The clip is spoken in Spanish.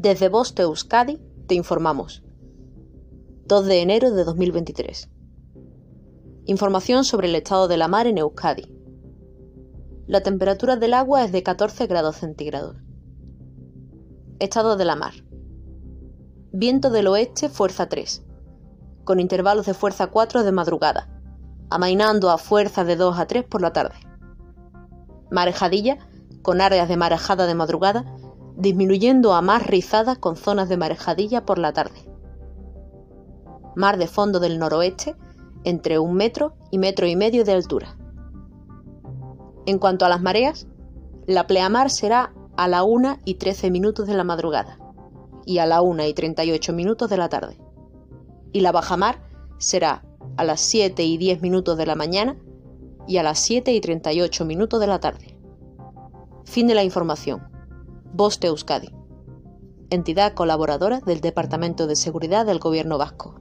Desde Boste Euskadi te informamos. 2 de enero de 2023. Información sobre el estado de la mar en Euskadi. La temperatura del agua es de 14 grados centígrados. Estado de la mar. Viento del oeste fuerza 3, con intervalos de fuerza 4 de madrugada, amainando a fuerza de 2 a 3 por la tarde. Marejadilla, con áreas de marejada de madrugada, disminuyendo a más rizada con zonas de marejadilla por la tarde. Mar de fondo del noroeste, entre un metro y metro y medio de altura. En cuanto a las mareas, la pleamar será a la 1 y 13 minutos de la madrugada y a la 1 y 38 minutos de la tarde. Y la bajamar será a las 7 y 10 minutos de la mañana y a las 7 y 38 minutos de la tarde. Fin de la información. Voz Euskadi, entidad colaboradora del Departamento de Seguridad del Gobierno Vasco.